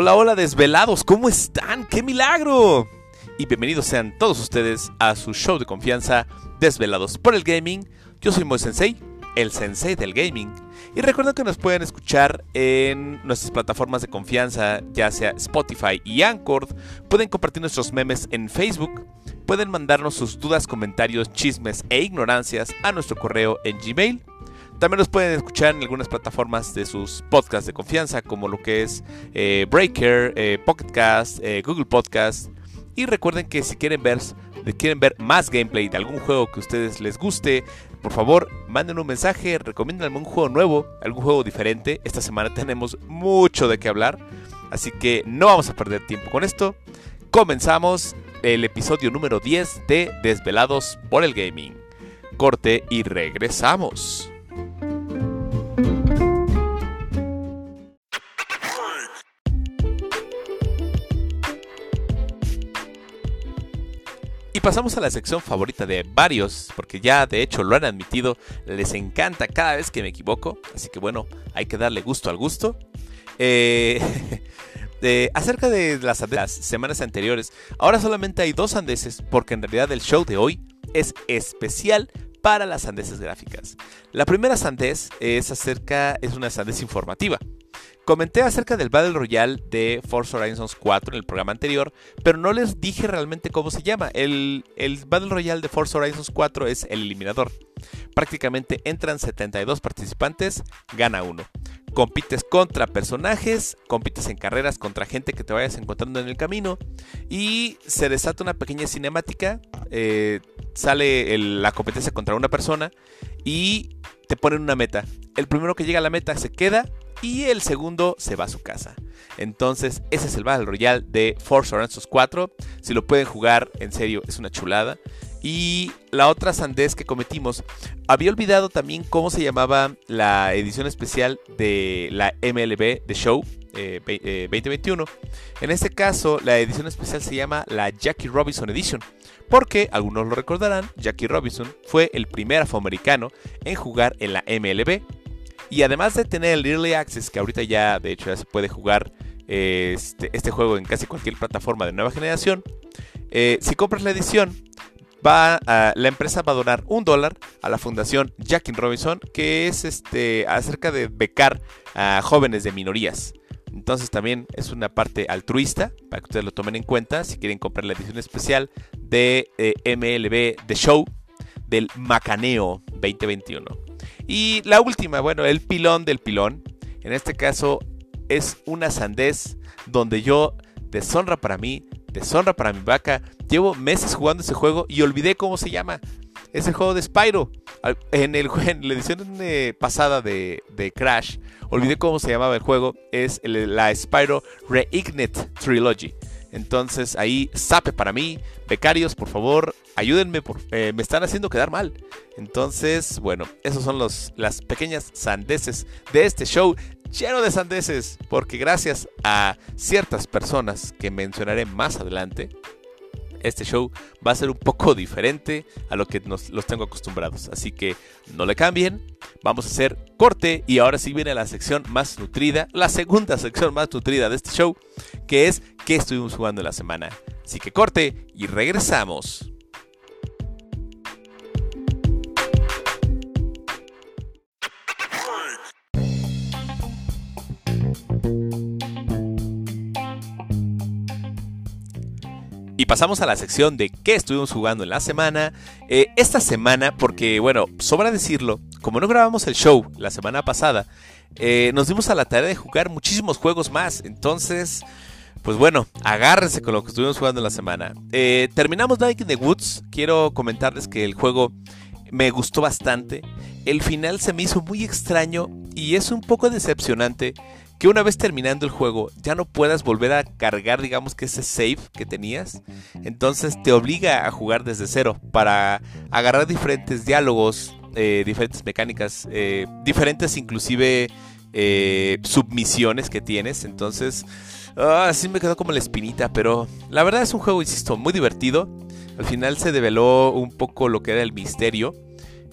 Hola, hola desvelados, ¿cómo están? ¡Qué milagro! Y bienvenidos sean todos ustedes a su show de confianza Desvelados por el Gaming. Yo soy Moe Sensei, el sensei del gaming. Y recuerden que nos pueden escuchar en nuestras plataformas de confianza, ya sea Spotify y Anchor. Pueden compartir nuestros memes en Facebook. Pueden mandarnos sus dudas, comentarios, chismes e ignorancias a nuestro correo en Gmail también nos pueden escuchar en algunas plataformas de sus podcasts de confianza, como lo que es eh, Breaker, eh, Pocketcast, eh, Google Podcast. Y recuerden que si quieren ver, quieren ver más gameplay de algún juego que a ustedes les guste, por favor, manden un mensaje, recomienden algún juego nuevo, algún juego diferente. Esta semana tenemos mucho de qué hablar, así que no vamos a perder tiempo con esto. Comenzamos el episodio número 10 de Desvelados por el Gaming. Corte y regresamos. Y pasamos a la sección favorita de varios, porque ya de hecho lo han admitido, les encanta cada vez que me equivoco, así que bueno, hay que darle gusto al gusto. Eh, acerca de las, semanas anteriores, ahora solamente hay dos sandeces, porque en realidad el show de hoy es especial para las sandeces gráficas. La primera sandez es acerca, es una sandez informativa. Comenté acerca del Battle Royale de Forza Horizons 4 en el programa anterior, pero no les dije realmente cómo se llama. El, Battle Royale de Forza Horizons 4 es el eliminador. Prácticamente entran 72 participantes, gana uno. Compites contra personajes, compites en carreras contra gente que te vayas encontrando en el camino y se desata una pequeña cinemática. Eh, sale la competencia contra una persona y te ponen una meta. El primero que llega a la meta se queda y el segundo se va a su casa. Entonces, ese es el Battle Royale de Forza Horizon 4. Si lo pueden jugar, en serio, es una chulada. Y la otra sandez que cometimos, había olvidado también cómo se llamaba la edición especial de la MLB de Show 2021. Eh, eh, en este caso, la edición especial se llama la Jackie Robinson Edition. Porque, algunos lo recordarán, Jackie Robinson fue el primer afroamericano en jugar en la MLB y además de tener el Early Access, que ahorita ya de hecho ya se puede jugar este, este juego en casi cualquier plataforma de nueva generación, eh, si compras la edición, la empresa va a donar un dólar a la fundación Jackie Robinson, que es este, acerca de becar a jóvenes de minorías. Entonces también es una parte altruista para que ustedes lo tomen en cuenta si quieren comprar la edición especial de eh, MLB The Show del Macaneo 2021. Y la última, bueno, el pilón del pilón. En este caso es una sandez donde yo, deshonra para mí, deshonra para mi vaca, llevo meses jugando ese juego y olvidé cómo se llama. Es el juego de Spyro. En, el, la edición eh, pasada de, Crash, olvidé cómo se llamaba el juego. Es la Spyro Reignite Trilogy. Entonces ahí, sape para mí. Becarios, por favor, ayúdenme. Eh, me están haciendo quedar mal. Entonces, bueno, esos son los, las pequeñas sandeces de este show lleno de sandeces. Porque gracias a ciertas personas que mencionaré más adelante, este show va a ser un poco diferente a lo que nos los tengo acostumbrados. Así que no le cambien. Vamos a hacer corte y ahora sí viene la sección más nutrida, la segunda sección más nutrida de este show, que es qué estuvimos jugando en la semana. Así que corte y regresamos. Y pasamos a la sección de qué estuvimos jugando en la semana. Eh, esta semana, porque bueno, sobra decirlo, como no grabamos el show la semana pasada, eh, nos dimos a la tarea de jugar muchísimos juegos más. Entonces, pues bueno, agárrense con lo que estuvimos jugando en la semana. Eh, terminamos Night in the Woods. Quiero comentarles que el juego me gustó bastante. El final se me hizo muy extraño y es un poco decepcionante que una vez terminando el juego ya no puedas volver a cargar, digamos que ese save que tenías. Entonces te obliga a jugar desde cero para agarrar diferentes diálogos, eh, diferentes mecánicas, eh, diferentes inclusive eh, submisiones que tienes. Entonces, así ah, me quedó como la espinita, pero la verdad es un juego, insisto, muy divertido. Al final se develó un poco lo que era el misterio.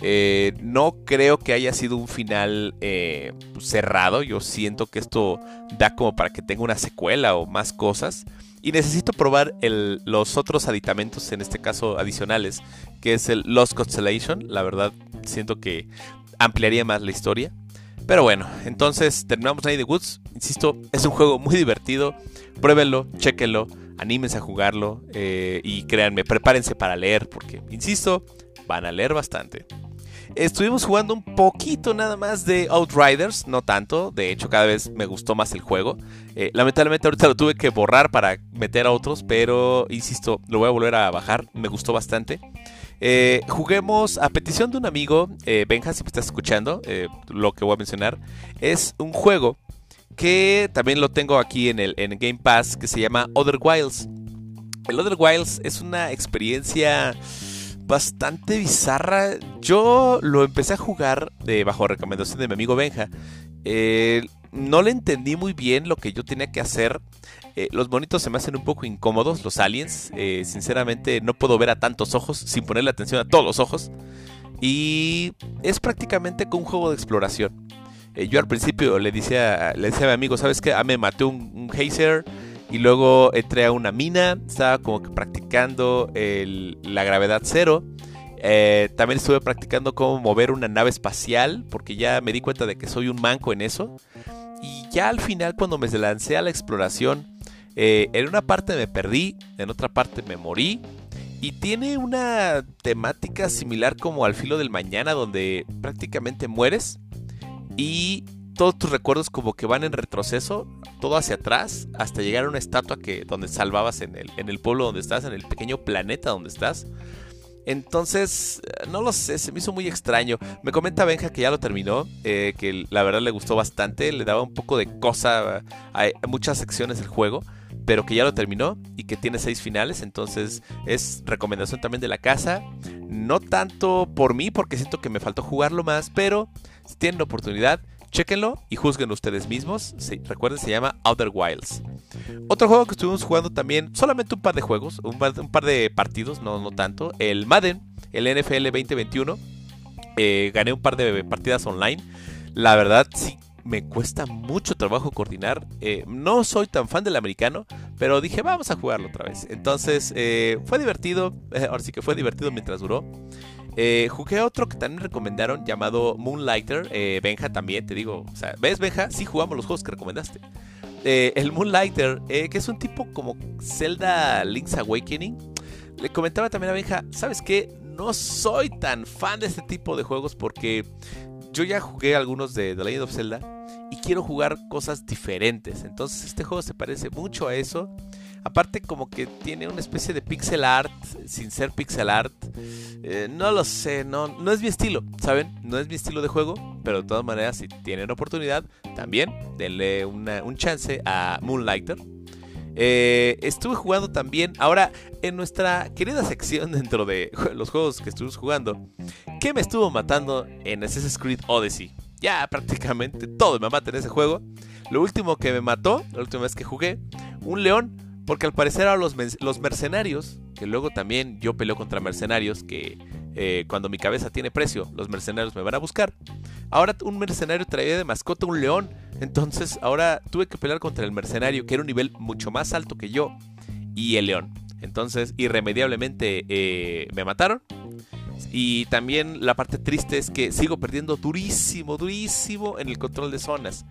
Eh, no creo que haya sido un final eh, cerrado. Yo siento que esto da como para que tenga una secuela o más cosas. Y necesito probar los otros aditamentos, en este caso adicionales, que es el Lost Constellation. La verdad, siento que ampliaría más la historia. Pero bueno, entonces terminamos Night the Woods. Insisto, es un juego muy divertido. Pruébenlo, chequenlo, anímense a jugarlo. Eh, y créanme, prepárense para leer, porque, insisto, van a leer bastante. Estuvimos jugando un poquito nada más de Outriders, no tanto, de hecho cada vez me gustó más el juego. Eh, lamentablemente ahorita lo tuve que borrar para meter a otros, pero insisto, lo voy a volver a bajar, me gustó bastante. Eh, juguemos a petición de un amigo, eh, Benja, si me estás escuchando, lo que voy a mencionar, es un juego que también lo tengo aquí en el en Game Pass que se llama Other Wilds. El Other Wilds es una experiencia bastante bizarra. Yo lo empecé a jugar bajo recomendación de mi amigo Benja. Eh, no le entendí muy bien lo que yo tenía que hacer. Eh, los monitos se me hacen un poco incómodos, los aliens. Eh, sinceramente no puedo ver a tantos ojos sin ponerle atención a todos los ojos. Y es prácticamente como un juego de exploración. yo al principio le decía, le decía a mi amigo, ¿sabes qué? Ah, me maté un, un Hazer y luego entré a una mina, estaba como que practicando la gravedad cero. Eh, también estuve practicando cómo mover una nave espacial, porque ya me di cuenta de que soy un manco en eso. Y ya al final, cuando me lancé a la exploración, eh, en una parte me perdí, en otra parte me morí. Y tiene una temática similar como al filo del mañana, donde prácticamente mueres. Y todos tus recuerdos como que van en retroceso, todo hacia atrás, hasta llegar a una estatua que, donde salvabas en el, en el pueblo donde estás, en el pequeño planeta donde estás. Entonces, eh, no lo sé, se me hizo muy extraño. Me comenta Benja que ya lo terminó, eh, que la verdad le gustó bastante, le daba un poco de cosa a, muchas secciones del juego, pero que ya lo terminó y que tiene seis finales, entonces es recomendación también de la casa. No tanto por mí, porque siento que me faltó jugarlo más, pero si tienen la oportunidad, Chequenlo y juzguen ustedes mismos. recuerden, se llama Outer Wilds. Otro juego que estuvimos jugando también, solamente un par de juegos, un par, de partidos, no, no tanto. El Madden, el NFL 2021. Eh, gané un par de partidas online. La verdad, sí, me cuesta mucho trabajo coordinar. Eh, no soy tan fan del americano, pero dije, vamos a jugarlo otra vez. Entonces, eh, fue divertido. ahora sí que fue divertido mientras duró. Eh, jugué otro que también recomendaron llamado Moonlighter. Eh, Benja también, te digo. ¿ves, Benja? Sí jugamos los juegos que recomendaste. Eh, el Moonlighter, que es un tipo como Zelda Link's Awakening. Le comentaba también a Benja, ¿sabes qué? No soy tan fan de este tipo de juegos porque yo ya jugué algunos de The Legend of Zelda y quiero jugar cosas diferentes. Entonces este juego se parece mucho a eso. Aparte como que tiene una especie de pixel art sin ser pixel art. Eh, no lo sé, no, no es mi estilo, ¿saben? No es mi estilo de juego, pero de todas maneras si tienen oportunidad, también denle un chance a Moonlighter. Eh, estuve jugando también, ahora en nuestra querida sección dentro de los juegos que estuvimos jugando, ¿qué me estuvo matando en Assassin's Creed Odyssey? Ya prácticamente todo me mata en ese juego. Lo último que me mató, la última vez que jugué, un león porque al parecer a los, los mercenarios, que luego también yo peleo contra mercenarios, que eh, cuando mi cabeza tiene precio, los mercenarios me van a buscar. Ahora un mercenario traía de mascota un león. Entonces ahora tuve que pelear contra el mercenario, que era un nivel mucho más alto que yo, y el león. Entonces irremediablemente eh, me mataron. Y también la parte triste es que sigo perdiendo durísimo, durísimo en el control de zonas.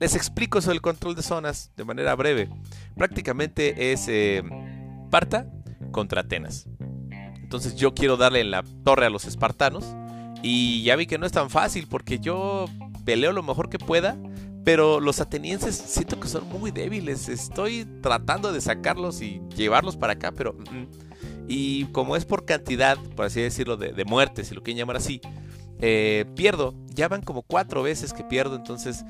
Les explico sobre el control de zonas de manera breve. Prácticamente es eh, Parta contra Atenas. Entonces yo quiero darle en la torre a los espartanos. Y ya vi que no es tan fácil porque yo peleo lo mejor que pueda. Pero los atenienses siento que son muy débiles. Estoy tratando de sacarlos y llevarlos para acá, pero... Mm, mm. y como es por cantidad, por así decirlo, de, muertes, si lo quieren llamar así, eh, pierdo. Ya van como cuatro veces que pierdo, entonces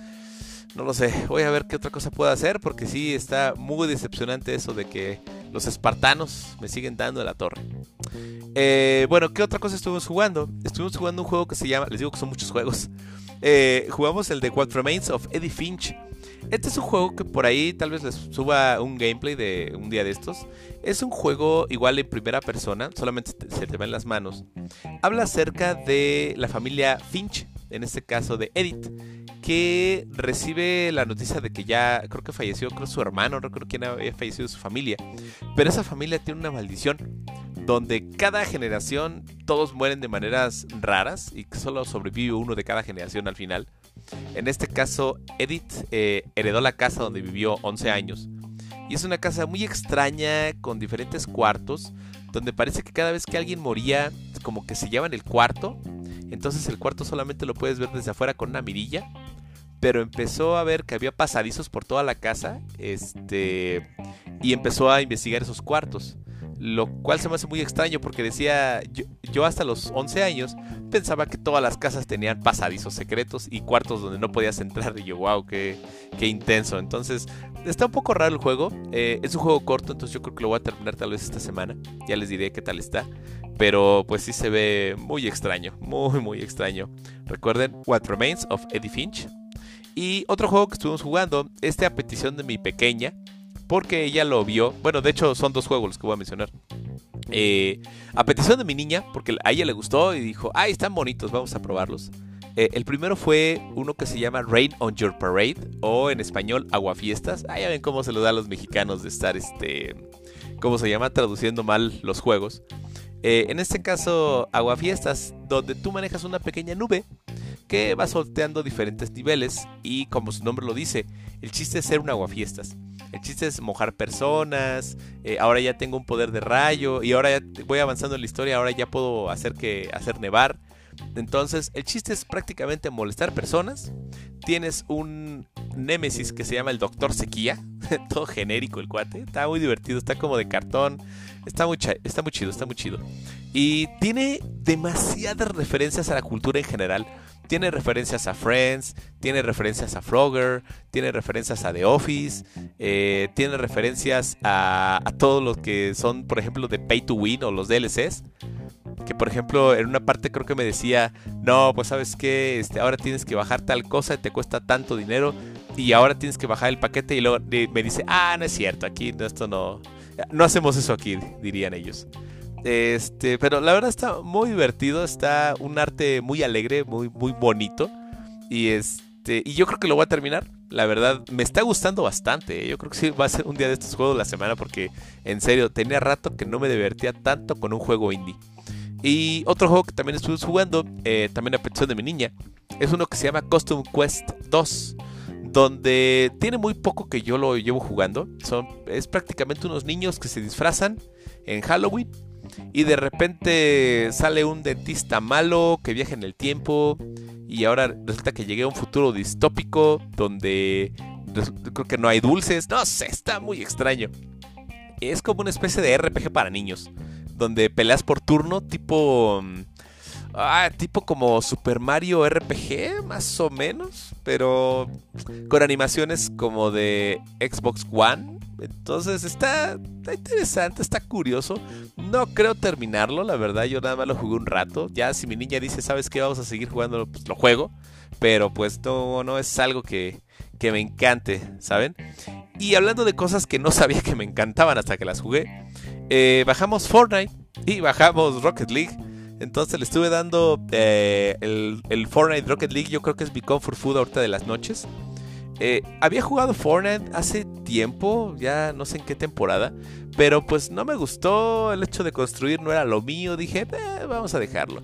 no lo sé, voy a ver qué otra cosa puedo hacer porque sí está muy decepcionante eso de que los espartanos me siguen dando la torre. Eh, bueno, ¿qué otra cosa estuvimos jugando? Estuvimos jugando un juego que se llama, les digo que son muchos juegos. Eh, jugamos el de What Remains of Eddie Finch. Este es un juego que por ahí tal vez les suba un gameplay de un día de estos. Es un juego igual en primera persona, solamente se te ven las manos. Habla acerca de la familia Finch, en este caso de Edith, que recibe la noticia de que ya creo que falleció, creo su hermano, no creo quién había fallecido su familia. Pero esa familia tiene una maldición donde cada generación todos mueren de maneras raras y solo sobrevive uno de cada generación al final. En este caso, Edith eh, heredó la casa donde vivió 11 años. Y es una casa muy extraña con diferentes cuartos, donde parece que cada vez que alguien moría, como que se llevan el cuarto. Entonces el cuarto solamente lo puedes ver desde afuera con una mirilla. Pero empezó a ver que había pasadizos por toda la casa. Este. Y empezó a investigar esos cuartos lo cual se me hace muy extraño porque decía, yo, hasta los 11 años pensaba que todas las casas tenían pasadizos secretos y cuartos donde no podías entrar y yo, wow, qué, qué intenso. Entonces, está un poco raro el juego, eh, es un juego corto, entonces yo creo que lo voy a terminar tal vez esta semana, ya les diré qué tal está. Pero pues sí se ve muy extraño, muy muy extraño. Recuerden What Remains of Eddie Finch. Y otro juego que estuvimos jugando, este a petición de mi pequeña, porque ella lo vio. Bueno, de hecho son dos juegos los que voy a mencionar. Eh, a petición de mi niña, porque a ella le gustó y dijo, ay, están bonitos, vamos a probarlos. Eh, el primero fue uno que se llama Rain on Your Parade, o en español Aguafiestas. Ah, ya ven cómo se lo da a los mexicanos de estar, este, ¿cómo se llama? Traduciendo mal los juegos. Eh, en este caso, Aguafiestas, donde tú manejas una pequeña nube que va sorteando diferentes niveles y como su nombre lo dice, el chiste es ser un aguafiestas. El chiste es mojar personas. Eh, ahora ya tengo un poder de rayo. Y ahora ya voy avanzando en la historia. Ahora ya puedo hacer que hacer nevar. Entonces, el chiste es prácticamente molestar personas. Tienes un némesis que se llama el Doctor Sequía. Todo genérico el cuate. Está muy divertido. Está como de cartón. Está muy, está muy chido. Está muy chido. Y tiene demasiadas referencias a la cultura en general. Tiene referencias a Friends, tiene referencias a Frogger, tiene referencias a The Office, eh, tiene referencias a, a todos los que son, por ejemplo, de Pay to Win o los DLCs. Que por ejemplo, en una parte creo que me decía, no, pues sabes que este, ahora tienes que bajar tal cosa y te cuesta tanto dinero. Y ahora tienes que bajar el paquete y luego me dice, ah, no es cierto, aquí esto no, no hacemos eso aquí, dirían ellos. Este, pero la verdad está muy divertido, está un arte muy alegre, muy, muy bonito. Y este, y yo creo que lo voy a terminar. La verdad, me está gustando bastante. ¿eh? Yo creo que sí va a ser un día de estos juegos la semana porque, en serio, tenía rato que no me divertía tanto con un juego indie. Y otro juego que también estuve jugando, eh, también a petición de mi niña, es uno que se llama Custom Quest 2 donde tiene muy poco que yo lo llevo jugando. Son, es prácticamente unos niños que se disfrazan en Halloween y de repente sale un dentista malo que viaja en el tiempo y ahora resulta que llegué a un futuro distópico donde creo que no hay dulces. No sé, está muy extraño. Es como una especie de RPG para niños, donde peleas por turno tipo... Ah, tipo como Super Mario RPG, más o menos, pero con animaciones como de Xbox One entonces está, interesante, está curioso. No creo terminarlo, la verdad. Yo nada más lo jugué un rato. Ya si mi niña dice, ¿sabes qué? Vamos a seguir jugando, pues lo juego. Pero pues no, es algo que, que me encante, ¿saben? Y hablando de cosas que no sabía que me encantaban hasta que las jugué, eh, bajamos Fortnite y bajamos Rocket League. Entonces le estuve dando eh, el, el, Fortnite Rocket League, yo creo que es mi comfort food ahorita de las noches. Eh, había jugado Fortnite hace tiempo, ya no sé en qué temporada, pero pues no me gustó el hecho de construir, no era lo mío, dije, eh, vamos a dejarlo.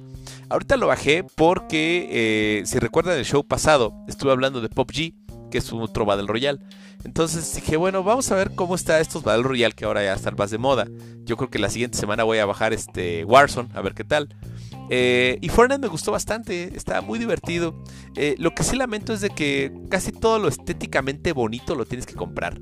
Ahorita lo bajé porque, si recuerdan el show pasado, estuve hablando de PUBG, que es otro Battle Royale. Entonces dije, bueno, vamos a ver cómo está estos Battle Royale que ahora ya están más de moda. Yo creo que la siguiente semana voy a bajar este Warzone, a ver qué tal. Eh, y Fortnite me gustó bastante, está muy divertido. Eh, lo que sí lamento es de que casi todo lo estéticamente bonito lo tienes que comprar.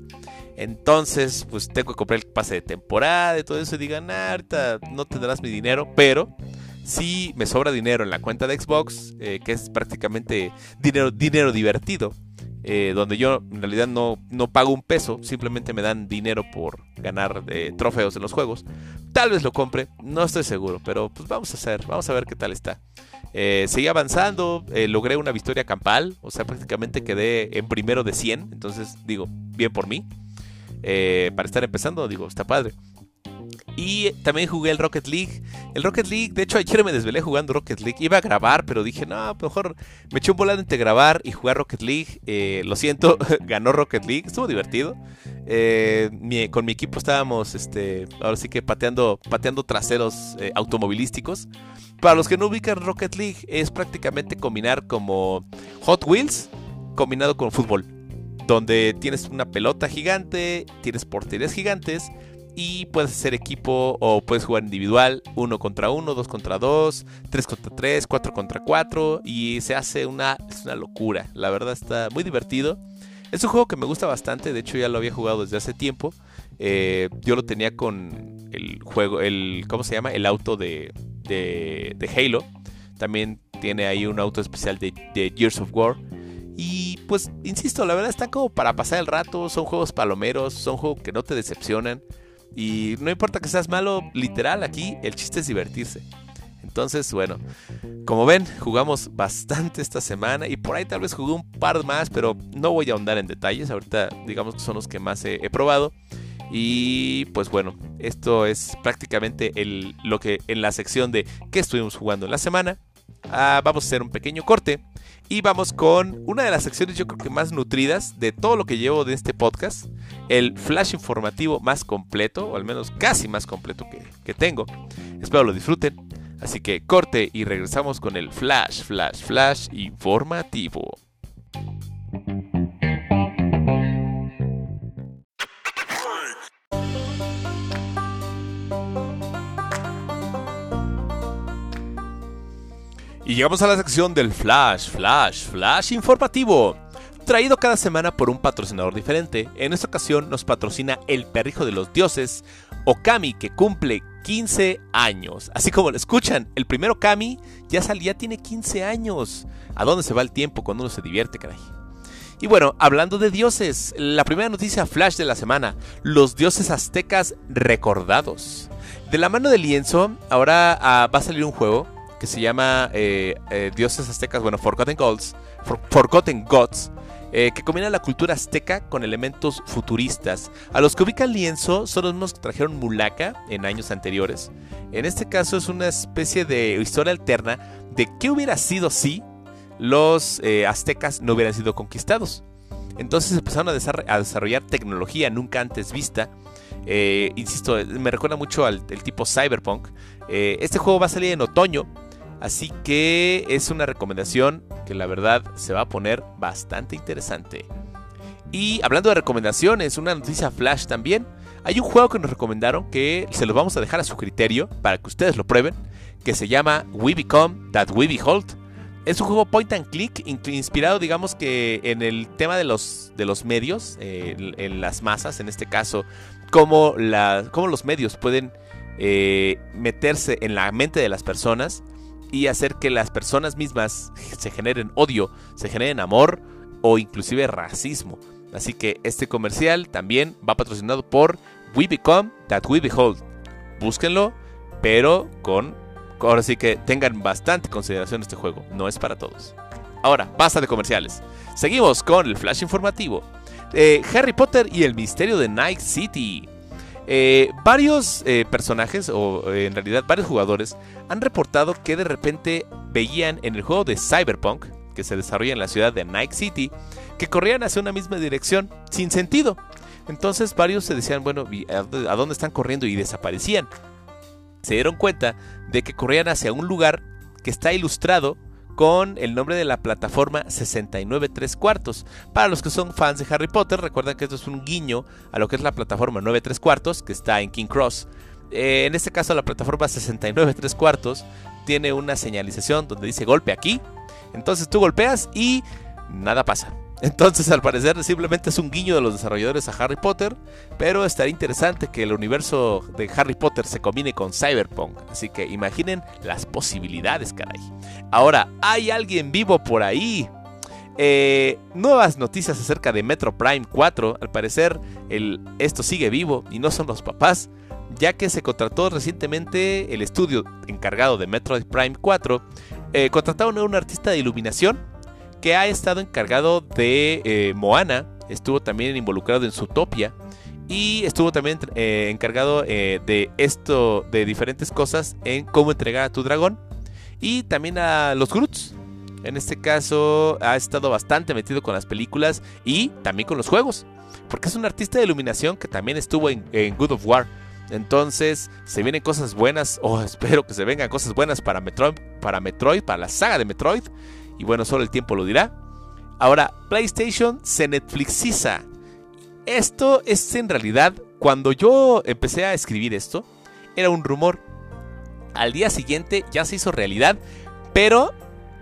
Entonces, pues tengo que comprar el pase de temporada y todo eso. Y digan, nah, ahorita no tendrás mi dinero, pero sí me sobra dinero en la cuenta de Xbox, eh, que es prácticamente dinero, dinero divertido. Eh, donde yo en realidad no, no, pago un peso, simplemente me dan dinero por ganar eh, trofeos en los juegos. Tal vez lo compre, no estoy seguro, pero pues vamos a hacer, vamos a ver qué tal está. Eh, seguí avanzando, logré una victoria campal, o sea, prácticamente quedé en primero de 100, entonces digo, bien por mí. para estar empezando, digo, está padre. Y también jugué el Rocket League. El Rocket League, de hecho ayer me desvelé jugando Rocket League. Iba a grabar, pero dije, no, mejor me eché un volado entre grabar y jugar Rocket League. Eh, lo siento, ganó Rocket League. Estuvo divertido. Eh, con mi equipo estábamos, este, ahora sí que pateando, pateando traseros eh, automovilísticos. Para los que no ubican Rocket League, es prácticamente combinar como Hot Wheels combinado con fútbol. Donde tienes una pelota gigante, tienes porterías gigantes y puedes hacer equipo o puedes jugar individual, uno contra uno, dos contra dos, tres contra tres, cuatro contra cuatro y se hace una, es una locura. La verdad está muy divertido. Es un juego que me gusta bastante, de hecho ya lo había jugado desde hace tiempo. Eh, yo lo tenía con el juego, el, ¿cómo se llama? El auto de, de, Halo. También tiene ahí un auto especial de, de Gears of War. Y pues, insisto, la verdad está como para pasar el rato, son juegos palomeros, son juegos que no te decepcionan. Y no importa que seas malo, literal, aquí el chiste es divertirse. Entonces, bueno, como ven, jugamos bastante esta semana y por ahí tal vez jugué un par más, pero no voy a ahondar en detalles. Ahorita digamos que son los que más he, probado. Y pues bueno, esto es prácticamente el, lo que en la sección de qué estuvimos jugando en la semana. Ah, vamos a hacer un pequeño corte y vamos con una de las secciones yo creo que más nutridas de todo lo que llevo de este podcast. El flash informativo más completo, o al menos casi más completo que, que tengo. Espero lo disfruten. Así que corte y regresamos con el flash, flash, flash informativo. Y llegamos a la sección del Flash, Flash, Flash informativo. Traído cada semana por un patrocinador diferente, en esta ocasión nos patrocina el perrijo de los dioses, Okami, que cumple 15 años. Así como lo escuchan, el primero Kami ya salía, tiene 15 años. ¿A dónde se va el tiempo cuando uno se divierte, caray? Y bueno, hablando de dioses, la primera noticia flash de la semana, los dioses aztecas recordados. De la mano de lienzo, ahora ah, va a salir un juego que se llama eh, eh, Dioses Aztecas, bueno, Forgotten Gods, Forgotten Gods, eh, que combina la cultura azteca con elementos futuristas. A los que ubican lienzo son los mismos que trajeron Mulaca en años anteriores. En este caso es una especie de historia alterna de qué hubiera sido si los aztecas no hubieran sido conquistados. Entonces empezaron a, desarrollar tecnología nunca antes vista. insisto, me recuerda mucho al tipo cyberpunk. este juego va a salir en otoño Así que es una recomendación que la verdad se va a poner bastante interesante. Y hablando de recomendaciones, una noticia flash también. Hay un juego que nos recomendaron que se los vamos a dejar a su criterio para que ustedes lo prueben, que se llama We Become That We Behold. Es un juego point and click inspirado, digamos que en el tema de los, de los medios, en, las masas, en este caso, cómo, los medios pueden eh, meterse en la mente de las personas y hacer que las personas mismas se generen odio, se generen amor o inclusive racismo. Así que este comercial también va patrocinado por We Become That We Behold. Búsquenlo, pero con ahora sí que tengan bastante consideración este juego, no es para todos. Ahora, basta de comerciales. Seguimos con el flash informativo. Eh, Harry Potter y el misterio de Night City. Eh, varios eh, personajes, o eh, en realidad varios jugadores, han reportado que de repente veían en el juego de Cyberpunk, que se desarrolla en la ciudad de Night City, que corrían hacia una misma dirección, sin sentido. Entonces varios se decían, bueno, ¿a dónde están corriendo? Y desaparecían. Se dieron cuenta de que corrían hacia un lugar que está ilustrado con el nombre de la plataforma 69 3 cuartos. Para los que son fans de Harry Potter, recuerden que esto es un guiño a lo que es la plataforma 9 3 cuartos, que está en King Cross. Eh, en este caso, la plataforma 69 3 cuartos tiene una señalización donde dice golpe aquí. Entonces tú golpeas y nada pasa. Entonces, al parecer, simplemente es un guiño de los desarrolladores a Harry Potter, pero estaría interesante que el universo de Harry Potter se combine con Cyberpunk. Así que imaginen las posibilidades, caray. Ahora, ¿hay alguien vivo por ahí? Eh, nuevas noticias acerca de Metro Prime 4. Al parecer, esto sigue vivo y no son los papás, ya que se contrató recientemente el estudio encargado de Metroid Prime 4. Eh, contrataron a un artista de iluminación que ha estado encargado de eh, Moana, estuvo también involucrado en Zootopia y estuvo también encargado de esto, de diferentes cosas en cómo entregar a tu dragón y también a los Groots. En este caso ha estado bastante metido con las películas y también con los juegos. Porque es un artista de iluminación que también estuvo en, Good of War. Entonces se vienen cosas buenas, o espero que se vengan cosas buenas para Metroid, para Metroid, para la saga de Metroid. Y bueno, solo el tiempo lo dirá. Ahora, PlayStation se Netflixiza. Esto es en realidad, cuando yo empecé a escribir esto, era un rumor. Al día siguiente ya se hizo realidad, pero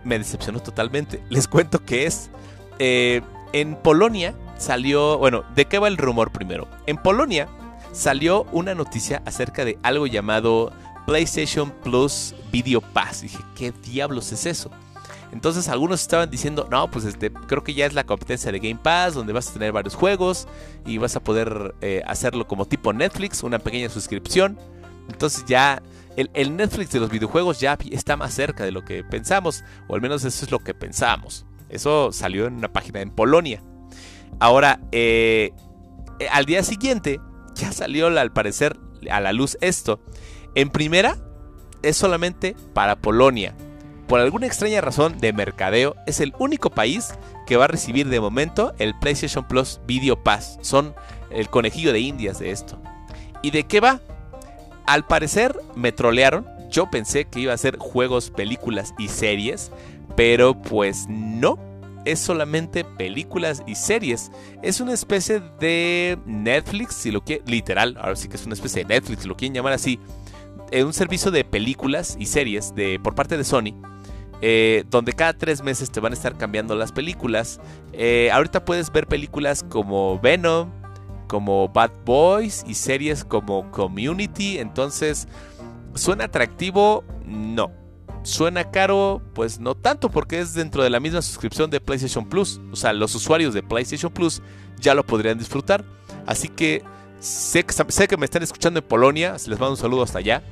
me decepcionó totalmente. Les cuento que es. Eh, en Polonia salió. Bueno, ¿de qué va el rumor primero? En Polonia salió una noticia acerca de algo llamado PlayStation Plus Video Pass. dije, ¿qué diablos es eso? Entonces algunos estaban diciendo, no, pues este, creo que ya es la competencia de Game Pass, donde vas a tener varios juegos y vas a poder eh, hacerlo como tipo Netflix, una pequeña suscripción. Entonces ya el, Netflix de los videojuegos ya está más cerca de lo que pensamos, o al menos eso es lo que pensamos. Eso salió en una página en Polonia. Ahora, eh, eh, al día siguiente, ya salió al parecer a la luz esto. En primera, es solamente para Polonia. Por alguna extraña razón de mercadeo, es el único país que va a recibir de momento el PlayStation Plus Video Pass. Son el conejillo de indias de esto. ¿Y de qué va? Al parecer me trolearon. Yo pensé que iba a ser juegos, películas y series, pero pues no. Es solamente películas y series. Es una especie de Netflix, si lo quieren, literal, ahora sí que es una especie de Netflix, si lo quieren llamar así. Eh, un servicio de películas y series de, por parte de Sony. Eh, donde cada tres meses te van a estar cambiando las películas. Eh, ahorita puedes ver películas como Venom, como Bad Boys y series como Community. Entonces, ¿suena atractivo? No. ¿Suena caro? Pues no tanto porque es dentro de la misma suscripción de PlayStation Plus. O sea, los usuarios de PlayStation Plus ya lo podrían disfrutar. Así que sé que, sé que me están escuchando en Polonia. Les mando un saludo hasta allá.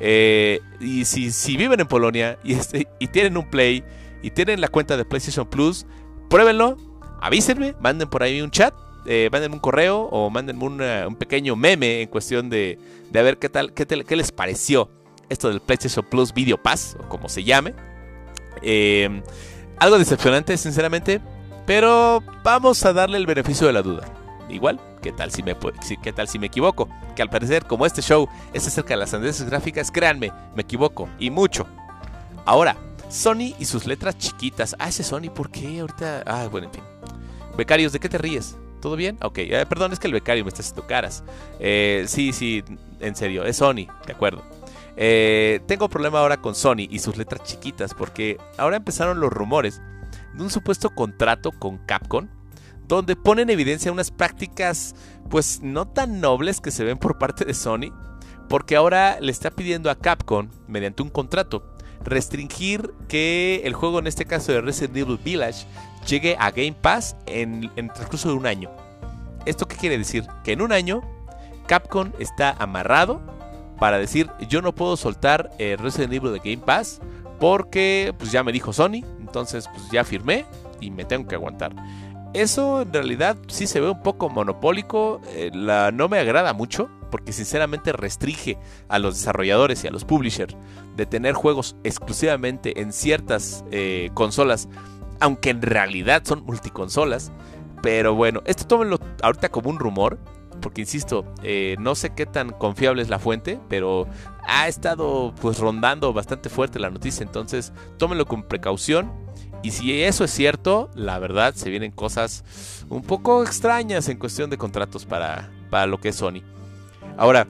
Eh, y si, si, viven en Polonia y, este, y tienen un Play y tienen la cuenta de PlayStation Plus, pruébenlo, avísenme, manden por ahí un chat eh, mándenme un correo o mándenme un pequeño meme en cuestión de, de a ver qué tal, qué, qué, les pareció esto del PlayStation Plus Video Pass, o como se llame. Eh, algo decepcionante, sinceramente, pero vamos a darle el beneficio de la duda. Igual, ¿qué tal si me, qué tal si me equivoco? Que al parecer, como este show es acerca de las tendencias gráficas, créanme, me equivoco, y mucho. Ahora, Sony y sus letras chiquitas. Ah, ese Sony, ¿por qué ahorita? Ah, bueno, en fin. Becarios, ¿de qué te ríes? ¿Todo bien? Ok, eh, perdón, es que el becario me está haciendo caras. Eh, sí, sí, en serio, es Sony, de acuerdo. Eh, tengo problema ahora con Sony y sus letras chiquitas porque ahora empezaron los rumores de un supuesto contrato con Capcom donde ponen en evidencia unas prácticas pues no tan nobles que se ven por parte de Sony porque ahora le está pidiendo a Capcom mediante un contrato restringir que el juego en este caso de Resident Evil Village llegue a Game Pass en, el transcurso de un año. ¿Esto qué quiere decir? Que en un año Capcom está amarrado para decir yo no puedo soltar el Resident Evil de Game Pass porque pues ya me dijo Sony, entonces pues ya firmé y me tengo que aguantar. Eso en realidad sí se ve un poco monopólico, eh, la, no me agrada mucho porque sinceramente restringe a los desarrolladores y a los publishers de tener juegos exclusivamente en ciertas eh, consolas aunque en realidad son multiconsolas. Pero bueno, esto tómenlo ahorita como un rumor, porque insisto, eh, no sé qué tan confiable es la fuente, pero ha estado pues rondando bastante fuerte la noticia, entonces tómenlo con precaución. Y si eso es cierto, la verdad se vienen cosas un poco extrañas en cuestión de contratos para, para lo que es Sony. Ahora,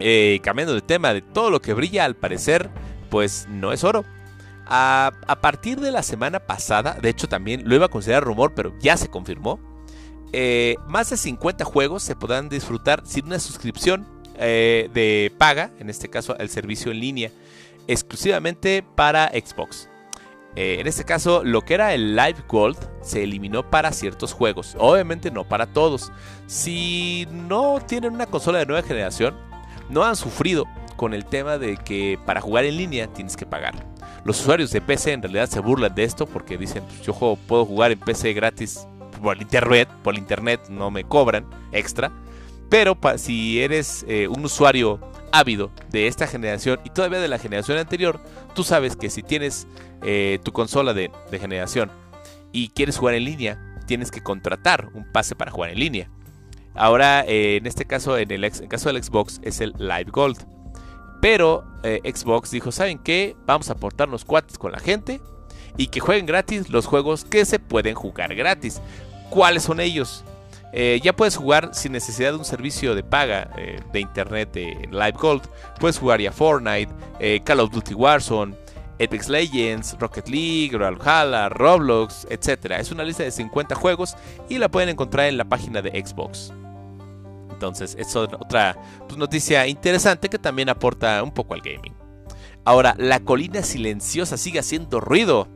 eh, cambiando de tema, de todo lo que brilla al parecer, pues no es oro. A, partir de la semana pasada, de hecho también lo iba a considerar rumor, pero ya se confirmó, eh, más de 50 juegos se podrán disfrutar sin una suscripción eh, de paga, en este caso el servicio en línea, exclusivamente para Xbox. Eh, en este caso, lo que era el Live Gold se eliminó para ciertos juegos. Obviamente no para todos. Si no tienen una consola de nueva generación, no han sufrido con el tema de que para jugar en línea tienes que pagar. Los usuarios de PC en realidad se burlan de esto porque dicen, pues, yo puedo jugar en PC gratis por internet, por internet no me cobran extra. Pero si eres eh, un usuario ávido de esta generación y todavía de la generación anterior, tú sabes que si tienes eh, tu consola de, generación y quieres jugar en línea, tienes que contratar un pase para jugar en línea. Ahora, eh, en este caso, en el, caso del Xbox, es el Live Gold. Pero eh, Xbox dijo, ¿saben qué? Vamos a aportarnos cuates con la gente y que jueguen gratis los juegos que se pueden jugar gratis. ¿Cuáles son ellos? Ya puedes jugar sin necesidad de un servicio de paga de internet de Live Gold. Puedes jugar ya Fortnite, Call of Duty Warzone, Apex Legends, Rocket League, Brawlhalla, Roblox, etc. Es una lista de 50 juegos y la pueden encontrar en la página de Xbox. Entonces, es otra pues, noticia interesante que también aporta un poco al gaming. Ahora, la colina silenciosa sigue haciendo ruido.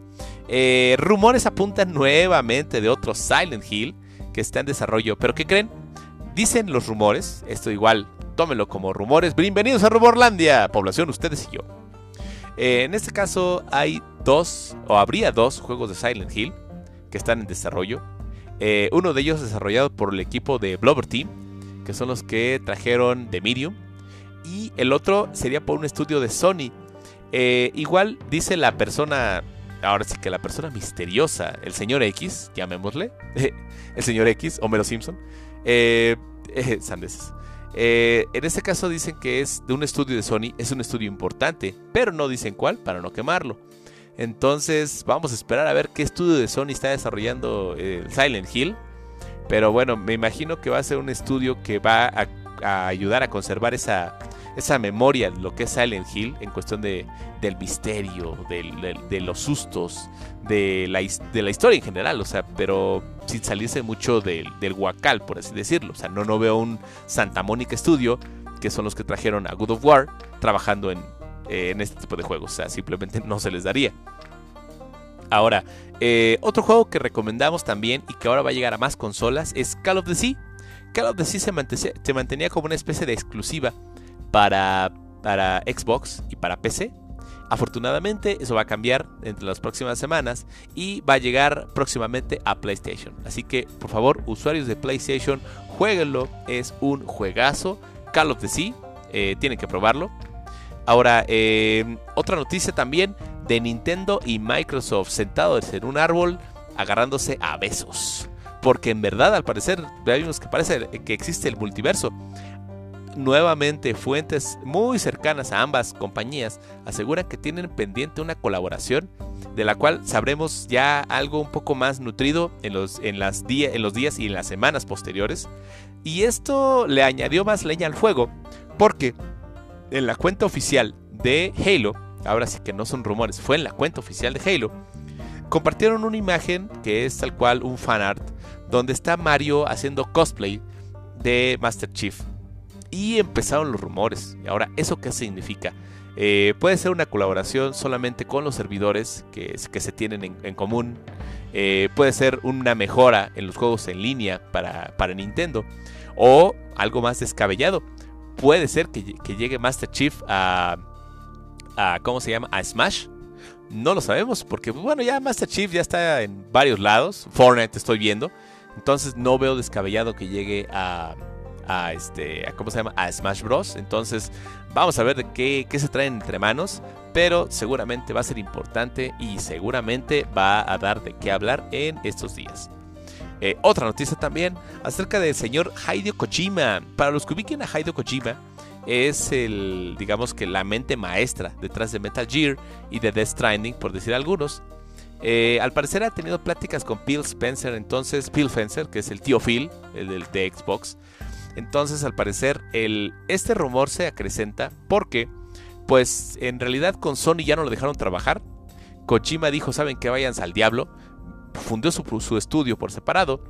Eh, rumores apuntan nuevamente de otro Silent Hill que está en desarrollo. Pero ¿qué creen? Dicen los rumores, esto igual, tómenlo como rumores. Bienvenidos a Rumorlandia, población, ustedes y yo eh, en este caso hay dos, o habría dos juegos de Silent Hill que están en desarrollo. Eh, uno de ellos desarrollado por el equipo de Blover Team, que son los que trajeron The Medium. Y el otro sería por un estudio de Sony. Eh, igual dice la persona, ahora sí que la persona misteriosa, el señor X, llamémosle, el señor X, Homero Simpson, eh, sandeces. Eh, en este caso dicen que es de un estudio de Sony, es un estudio importante, pero no dicen cuál para no quemarlo. Entonces vamos a esperar a ver qué estudio de Sony está desarrollando el Silent Hill. Pero bueno, me imagino que va a ser un estudio que va a ayudar a conservar esa, esa memoria lo que es Silent Hill en cuestión de, del misterio, de los sustos, de la, de la historia en general, o sea, pero sin salirse mucho del, del guacal, por así decirlo. O sea, no, no veo un Santa Mónica Studio, que son los que trajeron a God of War, trabajando en, en este tipo de juegos. O sea, simplemente no se les daría. Ahora, eh, otro juego que recomendamos también y que ahora va a llegar a más consolas es Call of the Sea. Call of the Sea se, se mantenía como una especie de exclusiva para, para Xbox y para PC. Afortunadamente eso va a cambiar entre las próximas semanas y va a llegar próximamente a PlayStation. Así que por favor usuarios de PlayStation jueguenlo, es un juegazo. Call of the eh, tienen que probarlo. Ahora, eh, otra noticia también de Nintendo y Microsoft sentados en un árbol agarrándose a besos. Porque en verdad al parecer vemos que parece que existe el multiverso. Nuevamente, fuentes muy cercanas a ambas compañías aseguran que tienen pendiente una colaboración de la cual sabremos ya algo un poco más nutrido en los, en en los días y en las semanas posteriores. Y esto le añadió más leña al fuego porque en la cuenta oficial de Halo, ahora sí que no son rumores, fue en la cuenta oficial de Halo, compartieron una imagen que es tal cual un fanart donde está Mario haciendo cosplay de Master Chief y empezaron los rumores. Y ahora, ¿eso qué significa? Eh, puede ser una colaboración solamente con los servidores que, que se tienen en, común. Eh, puede ser una mejora en los juegos en línea para, para Nintendo. O algo más descabellado. Puede ser que, llegue Master Chief a, a. ¿Cómo se llama? A Smash. No lo sabemos. Porque, bueno, ya Master Chief ya está en varios lados. Fortnite estoy viendo. Entonces no veo descabellado que llegue a a este, a, ¿cómo se llama? A Smash Bros. Entonces, vamos a ver qué se traen entre manos, pero seguramente va a ser importante y seguramente va a dar de qué hablar en estos días. Eh, otra noticia también acerca del señor Hideo Kojima. Para los que ubiquen a Hideo Kojima, es el, digamos que la mente maestra detrás de Metal Gear y de Death Stranding, por decir algunos. Eh, al parecer ha tenido pláticas con Phil Spencer, entonces Phil Spencer, que es el tío Phil, el de Xbox, entonces, al parecer, este rumor se acrecenta porque, pues, en realidad con Sony ya no lo dejaron trabajar. Kojima dijo, saben que vayan al diablo. Fundió su, estudio por separado.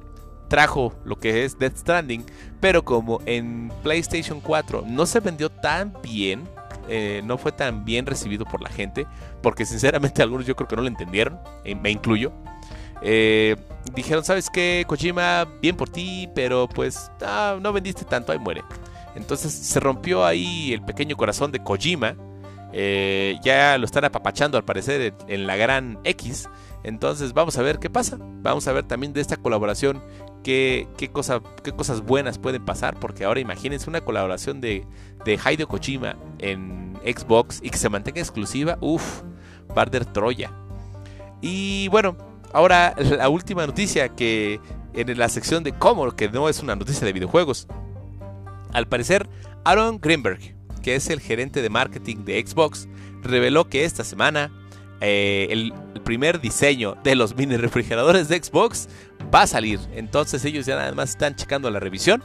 Trajo lo que es Death Stranding. Pero como en PlayStation 4 no se vendió tan bien eh, no fue tan bien recibido por la gente, porque sinceramente algunos yo creo que no lo entendieron, me incluyo. Dijeron, ¿sabes qué, Kojima? Bien por ti, pero pues ah, no vendiste tanto, ahí muere. Entonces se rompió ahí el pequeño corazón de Kojima. ya lo están apapachando al parecer en la gran X. Entonces vamos a ver qué pasa. Vamos a ver también de esta colaboración qué, qué, qué cosas buenas pueden pasar. Porque ahora imagínense una colaboración de, de Hideo Kojima en Xbox y que se mantenga exclusiva. Uf, Barder Troya. Y bueno, ahora la última noticia que en la sección de cómo, que no es una noticia de videojuegos. Al parecer, Aaron Greenberg, que es el gerente de marketing de Xbox, reveló que esta semana eh, el, primer diseño de los mini refrigeradores de Xbox va a salir. Entonces ellos ya nada más están checando la revisión.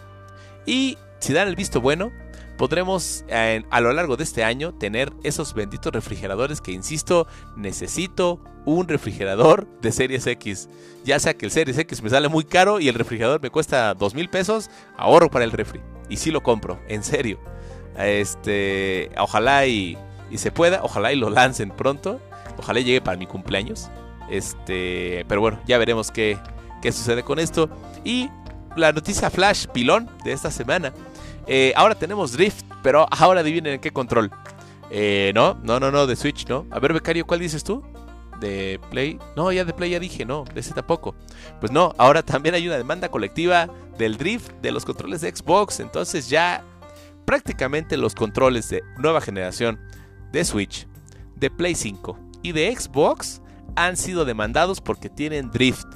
Y si dan el visto bueno, podremos a lo largo de este año tener esos benditos refrigeradores que, insisto, necesito un refrigerador de Series X. Ya sea que el Series X me sale muy caro y el refrigerador me cuesta dos mil pesos, ahorro para el refri. Y si lo compro, en serio. Este, ojalá y, y se pueda, ojalá y lo lancen pronto. Ojalá llegue para mi cumpleaños. Este, pero bueno, ya veremos qué, qué sucede con esto. Y la noticia flash pilón de esta semana. Eh, ahora tenemos Drift, pero ahora adivinen en qué control. Eh, no, no, no, no, de Switch, ¿no? A ver, becario, ¿cuál dices tú? De Play. No, ya de Play ya dije, no, de ese tampoco. Pues no, ahora también hay una demanda colectiva del Drift de los controles de Xbox. Entonces ya prácticamente los controles de nueva generación de Switch, de Play 5 y de Xbox han sido demandados porque tienen drift,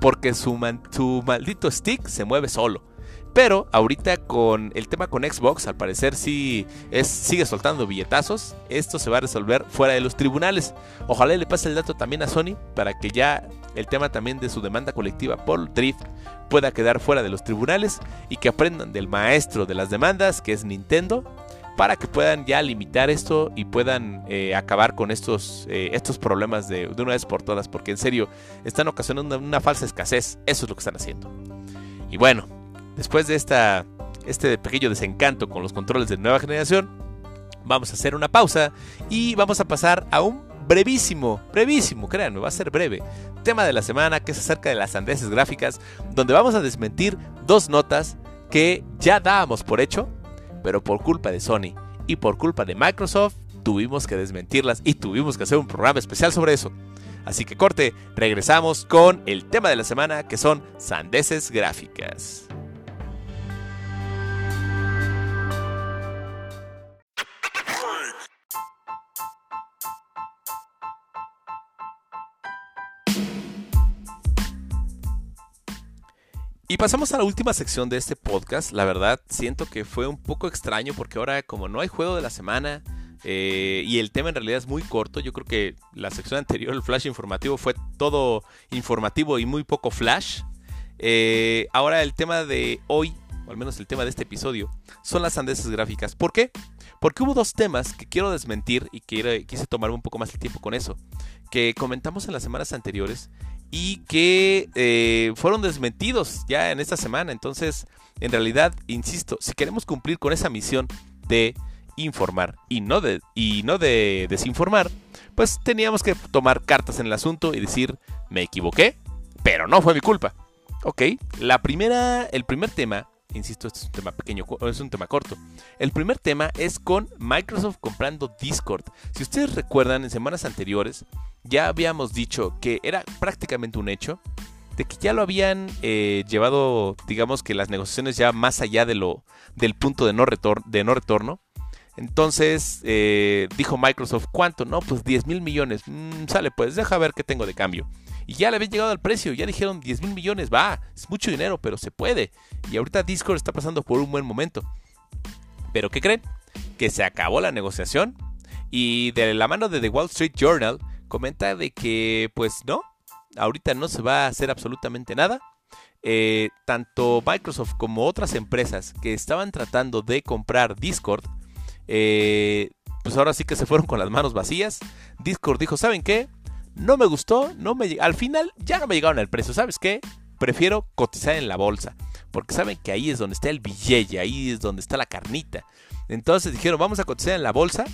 porque su, maldito stick se mueve solo. Pero ahorita con el tema con Xbox, al parecer sí es, sigue soltando billetazos. Esto se va a resolver fuera de los tribunales. Ojalá le pase el dato también a Sony para que ya el tema también de su demanda colectiva por Drift pueda quedar fuera de los tribunales y que aprendan del maestro de las demandas, que es Nintendo, para que puedan ya limitar esto y puedan eh, acabar con estos, eh, estos problemas de, una vez por todas, porque en serio están ocasionando una, falsa escasez, eso es lo que están haciendo. Y bueno, después de esta, este pequeño desencanto con los controles de nueva generación, vamos a hacer una pausa y vamos a pasar a un brevísimo, brevísimo, créanme, va a ser breve, tema de la semana que es acerca de las sandeces gráficas, donde vamos a desmentir dos notas que ya dábamos por hecho pero por culpa de Sony y por culpa de Microsoft tuvimos que desmentirlas y tuvimos que hacer un programa especial sobre eso. Así que corte, regresamos con el tema de la semana que son sandeces gráficas. Y pasamos a la última sección de este podcast. La verdad, siento que fue un poco extraño porque ahora como no hay juego de la semana eh, y el tema en realidad es muy corto, yo creo que la sección anterior, el flash informativo, fue todo informativo y muy poco flash. Eh, ahora el tema de hoy, o al menos el tema de este episodio, son las sandeces gráficas. ¿Por qué? Porque hubo dos temas que quiero desmentir y que quise tomarme un poco más de tiempo con eso, que comentamos en las semanas anteriores y que eh, fueron desmentidos ya en esta semana. Entonces, en realidad, insisto, si queremos cumplir con esa misión de informar y no de, y no de desinformar, pues teníamos que tomar cartas en el asunto y decir, me equivoqué, pero no fue mi culpa. Ok, la primera, el primer tema, insisto, es un tema pequeño, es un tema corto. El primer tema es con Microsoft comprando Discord. Si ustedes recuerdan, en semanas anteriores, ya habíamos dicho que era prácticamente un hecho de que ya lo habían eh, llevado, digamos que las negociaciones ya más allá de lo, del punto de no, de no retorno. Entonces eh, dijo Microsoft, ¿cuánto? No, pues 10 mil millones. Mm, sale, pues deja ver qué tengo de cambio. Y ya le habían llegado al precio, ya dijeron 10 mil millones, va, es mucho dinero, pero se puede. Y ahorita Discord está pasando por un buen momento. Pero ¿qué creen? Que se acabó la negociación y de la mano de The Wall Street Journal comenta de que pues no, ahorita no se va a hacer absolutamente nada. Eh, tanto Microsoft como otras empresas que estaban tratando de comprar Discord, eh, pues ahora sí que se fueron con las manos vacías. Discord dijo, ¿saben qué? No me gustó, no me al final ya no me llegaron al precio, ¿sabes qué? Prefiero cotizar en la bolsa, porque saben que ahí es donde está el billete, ahí es donde está la carnita. Entonces dijeron, vamos a cotizar en la bolsa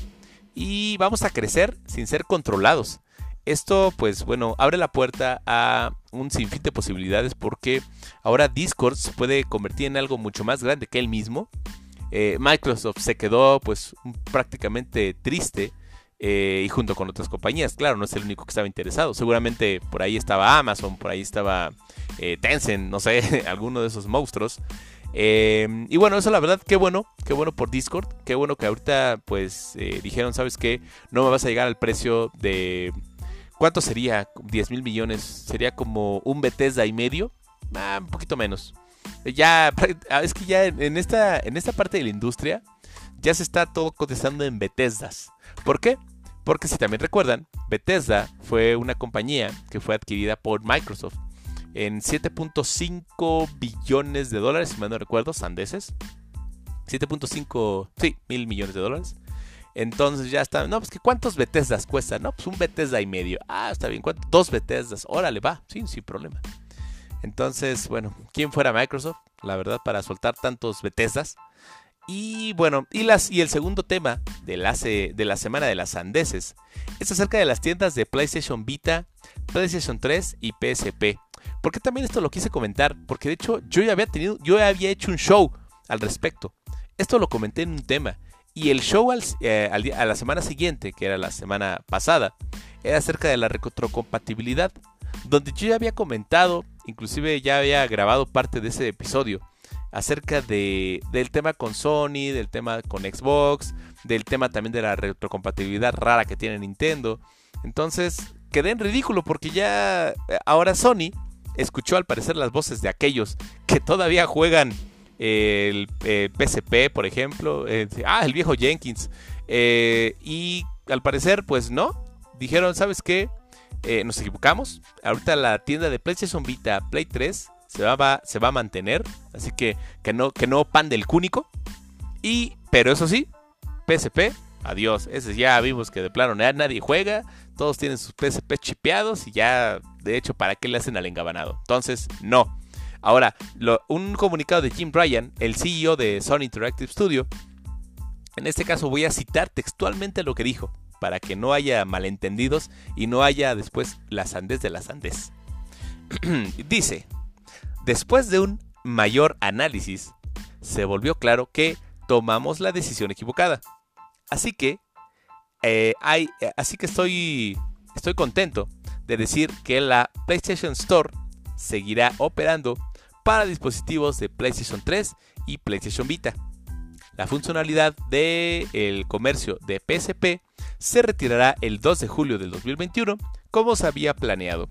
y vamos a crecer sin ser controlados. Esto, pues bueno, abre la puerta a un sinfín de posibilidades porque ahora Discord se puede convertir en algo mucho más grande que él mismo. Eh, Microsoft se quedó pues prácticamente triste eh, y junto con otras compañías, claro, no es el único que estaba interesado. Seguramente por ahí estaba Amazon, por ahí estaba eh, Tencent, no sé, alguno de esos monstruos. Em, y bueno, eso la verdad, qué bueno, qué bueno por Discord, qué bueno que ahorita pues eh, dijeron, ¿sabes qué? No me vas a llegar al precio de... ¿Cuánto sería? 10 mil millones. Sería como un Bethesda y medio. Ah, un poquito menos. Ya, ah, es que ya en esta, en esta parte de la industria ya se está todo cotizando en Bethesdas. ¿Por qué? Porque si también recuerdan, Bethesda fue una compañía que fue adquirida por Microsoft en 7.5 billones de dólares, si mal no recuerdo, sandeses. 7.5, sí, mil millones de dólares. Entonces ya está. No, pues que cuántos Bethesdas cuesta, ¿no? Pues un Bethesda y medio. Ah, está bien. Dos Bethesdas. Órale, va. Sí, sin problema. Entonces, bueno, ¿quién fuera Microsoft? La verdad, para soltar tantos Bethesdas. Y bueno, y, las, y el segundo tema de la, de la semana de las sandeses es acerca de las tiendas de PlayStation Vita, PlayStation 3 y PSP. ¿Por qué también esto lo quise comentar? Porque de hecho yo ya había tenido, yo había hecho un show al respecto. Esto lo comenté en un tema. Y el show eh, a la semana siguiente, que era la semana pasada, era acerca de la retrocompatibilidad. Donde yo ya había comentado, inclusive ya había grabado parte de ese episodio, acerca de, del tema con Sony, del tema con Xbox, del tema también de la retrocompatibilidad rara que tiene Nintendo. Entonces quedé en ridículo porque ya eh, ahora Sony escuchó al parecer las voces de aquellos que todavía juegan el, PSP, por ejemplo. Eh, ah, el viejo Jenkins. Eh, y al parecer, pues no. Dijeron, ¿sabes qué? Eh, nos equivocamos. Ahorita la tienda de PlayStation Vita Play 3 se va, se va a mantener. Así que que no, que no pan del cúnico. Y, pero eso sí, PSP, adiós. Ese ya vimos que de plano nadie juega. Todos tienen sus PSP chipeados y ya, de hecho, ¿para qué le hacen al engabanado? Entonces, no. Ahora, un comunicado de Jim Ryan, el CEO de Sony Interactive Studio, en este caso voy a citar textualmente lo que dijo, para que no haya malentendidos y no haya después la sandez de la sandez. Dice, después de un mayor análisis, se volvió claro que tomamos la decisión equivocada. Así que eh, eh, así que estoy, estoy contento de decir que la PlayStation Store seguirá operando para dispositivos de PlayStation 3 y PlayStation Vita. La funcionalidad del comercio de PSP se retirará el 2 de julio del 2021 como se había planeado.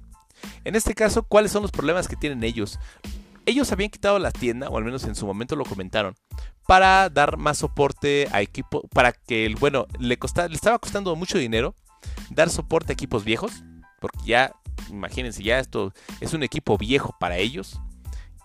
En este caso, ¿cuáles son los problemas que tienen ellos? Ellos habían quitado la tienda, o al menos en su momento lo comentaron, para dar más soporte a equipos, para que, bueno, le, costaba, le estaba costando mucho dinero dar soporte a equipos viejos, porque ya, imagínense, ya esto es un equipo viejo para ellos.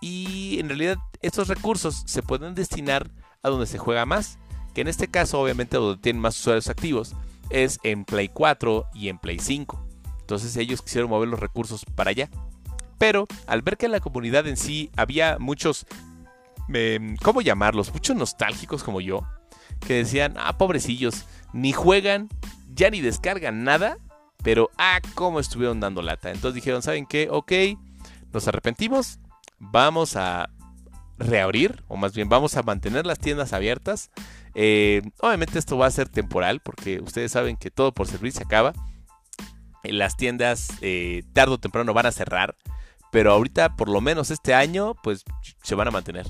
Y en realidad estos recursos se pueden destinar a donde se juega más, que en este caso obviamente donde tienen más usuarios activos es en Play 4 y en Play 5. Entonces ellos quisieron mover los recursos para allá. Pero al ver que en la comunidad en sí había muchos ¿cómo llamarlos? Muchos nostálgicos como yo, que decían, ah, pobrecillos, ni juegan, ya ni descargan nada, pero ah, cómo estuvieron dando lata. Entonces dijeron, ¿saben qué? Ok, nos arrepentimos, vamos a reabrir, o más bien vamos a mantener las tiendas abiertas. Eh, obviamente esto va a ser temporal, porque ustedes saben que todo por servir se acaba. Las tiendas eh, tarde o temprano van a cerrar, pero ahorita por lo menos este año pues se van a mantener.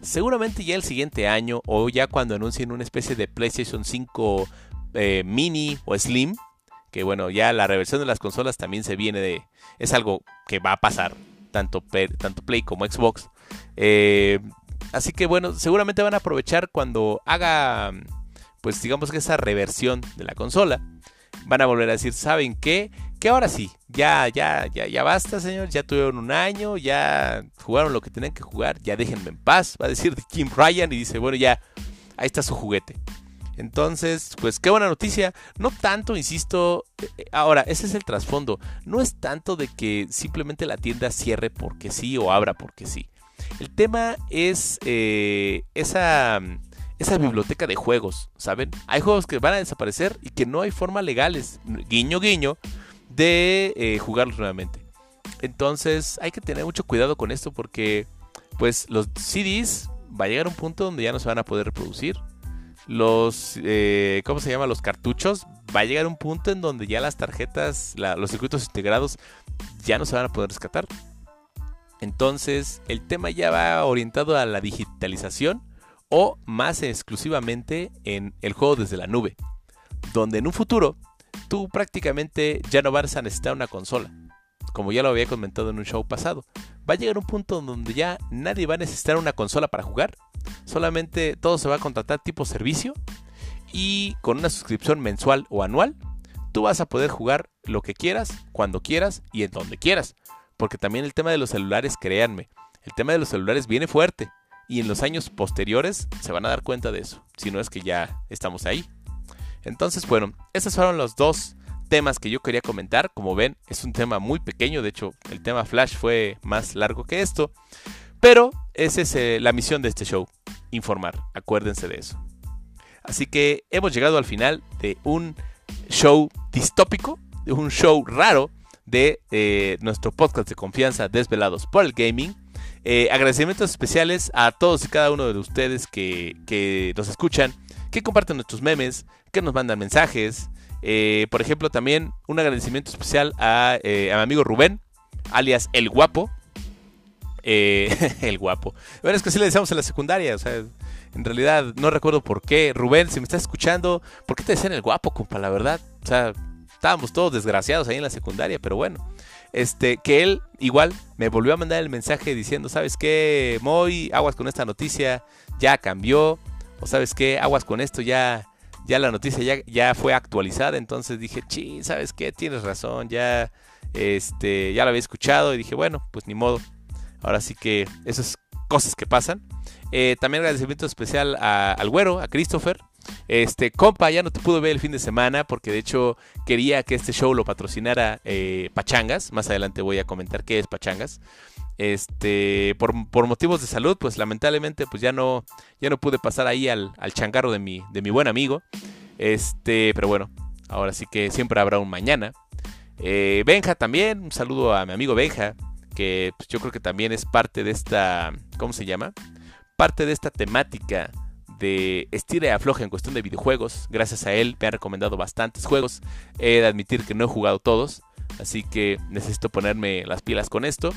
Seguramente ya el siguiente año o ya cuando anuncien una especie de PlayStation 5 eh, mini o slim, que bueno, ya la reversión de las consolas también se viene de... Es algo que va a pasar, tanto, tanto Play como Xbox. Eh, así que bueno, seguramente van a aprovechar cuando haga, pues digamos que esa reversión de la consola. Van a volver a decir, ¿saben qué? que ahora sí, ya, ya, ya, ya basta, señor, ya tuvieron un año, ya jugaron lo que tenían que jugar, ya déjenme en paz, va a decir Kim Ryan y dice, bueno, ya, ahí está su juguete. Entonces, pues qué buena noticia. No tanto, insisto, eh, ahora, ese es el trasfondo. No es tanto de que simplemente la tienda cierre porque sí o abra porque sí. El tema es eh, esa, esa biblioteca de juegos, ¿saben? Hay juegos que van a desaparecer y que no hay formas legales, guiño guiño, de eh, jugarlos nuevamente. Entonces hay que tener mucho cuidado con esto porque pues los CDs va a llegar a un punto donde ya no se van a poder reproducir. Los, eh, ¿cómo se llama? Los cartuchos. Va a llegar un punto en donde ya las tarjetas, los circuitos integrados ya no se van a poder rescatar. Entonces el tema ya va orientado a la digitalización o más exclusivamente en el juego desde la nube. Donde en un futuro tú prácticamente ya no vas a necesitar una consola como ya lo había comentado en un show pasado. Va a llegar un punto donde ya nadie va a necesitar una consola para jugar. Solamente todo se va a contratar tipo servicio. Y con una suscripción mensual o anual, tú vas a poder jugar lo que quieras, cuando quieras y en donde quieras. Porque también el tema de los celulares, créanme, el tema de los celulares viene fuerte. Y en los años posteriores se van a dar cuenta de eso. Si no es que ya estamos ahí. Entonces, bueno, esos fueron los dos temas que yo quería comentar. Como ven, es un tema muy pequeño. De hecho, el tema Flash fue más largo que esto. Pero esa es eh, la misión de este show. Informar. Acuérdense de eso. Así que hemos llegado al final de un show distópico. De un show raro de eh, nuestro podcast de confianza Desvelados por el Gaming. Eh, agradecimientos especiales a todos y cada uno de ustedes que, que nos escuchan, que comparten nuestros memes, que nos mandan mensajes, eh, por ejemplo, también un agradecimiento especial a, eh, mi amigo Rubén, alias El Guapo. Eh, el Guapo. Bueno, es que así le decíamos en la secundaria, o sea, en realidad no recuerdo por qué. Rubén, si me estás escuchando, ¿por qué te decían El Guapo, compa? La verdad, o sea, estábamos todos desgraciados ahí en la secundaria, pero bueno. Este, que él igual me volvió a mandar el mensaje diciendo, ¿sabes qué? Moy, aguas con esta noticia, ya cambió. O sabes qué, aguas con esto, ya, ya la noticia ya, ya fue actualizada, entonces dije, sí, ¿sabes qué? Tienes razón, ya, este, ya lo había escuchado y dije, bueno, pues ni modo. Ahora sí que esas cosas que pasan. Eh, también agradecimiento especial al güero, a Christopher. Este, compa, ya no te pudo ver el fin de semana porque de hecho quería que este show lo patrocinara eh, Pachangas. Más adelante voy a comentar qué es Pachangas. Este, por, motivos de salud, pues lamentablemente, pues ya no, ya no pude pasar ahí al, al changarro de mi, de mi buen amigo. Este, pero bueno, ahora sí que siempre habrá un mañana. Eh, Benja también, un saludo a mi amigo Benja, que pues, yo creo que también es parte de esta, ¿cómo se llama? Parte de esta temática de estira y afloja en cuestión de videojuegos. Gracias a él me ha recomendado bastantes juegos. He de admitir que no he jugado todos, así que necesito ponerme las pilas con esto.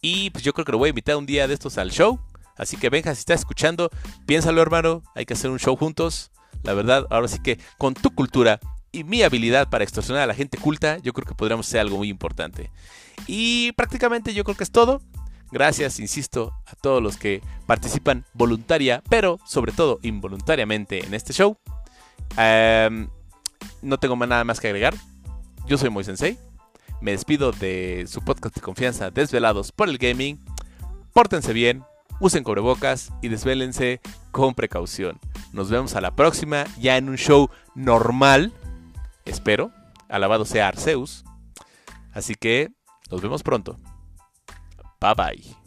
Y pues yo creo que lo voy a invitar un día de estos al show. Así que venga, si estás escuchando, piénsalo hermano, hay que hacer un show juntos. La verdad, ahora sí que con tu cultura y mi habilidad para extorsionar a la gente culta, yo creo que podríamos hacer algo muy importante. Y prácticamente yo creo que es todo. Gracias, insisto, a todos los que participan voluntaria, pero sobre todo involuntariamente en este show. no tengo nada más que agregar. Yo soy Moisensei. Me despido de su podcast de confianza Desvelados por el Gaming. Pórtense bien, usen cubrebocas y desvélense con precaución. Nos vemos a la próxima, ya en un show normal. Espero. Alabado sea Arceus. Así que nos vemos pronto. Bye bye.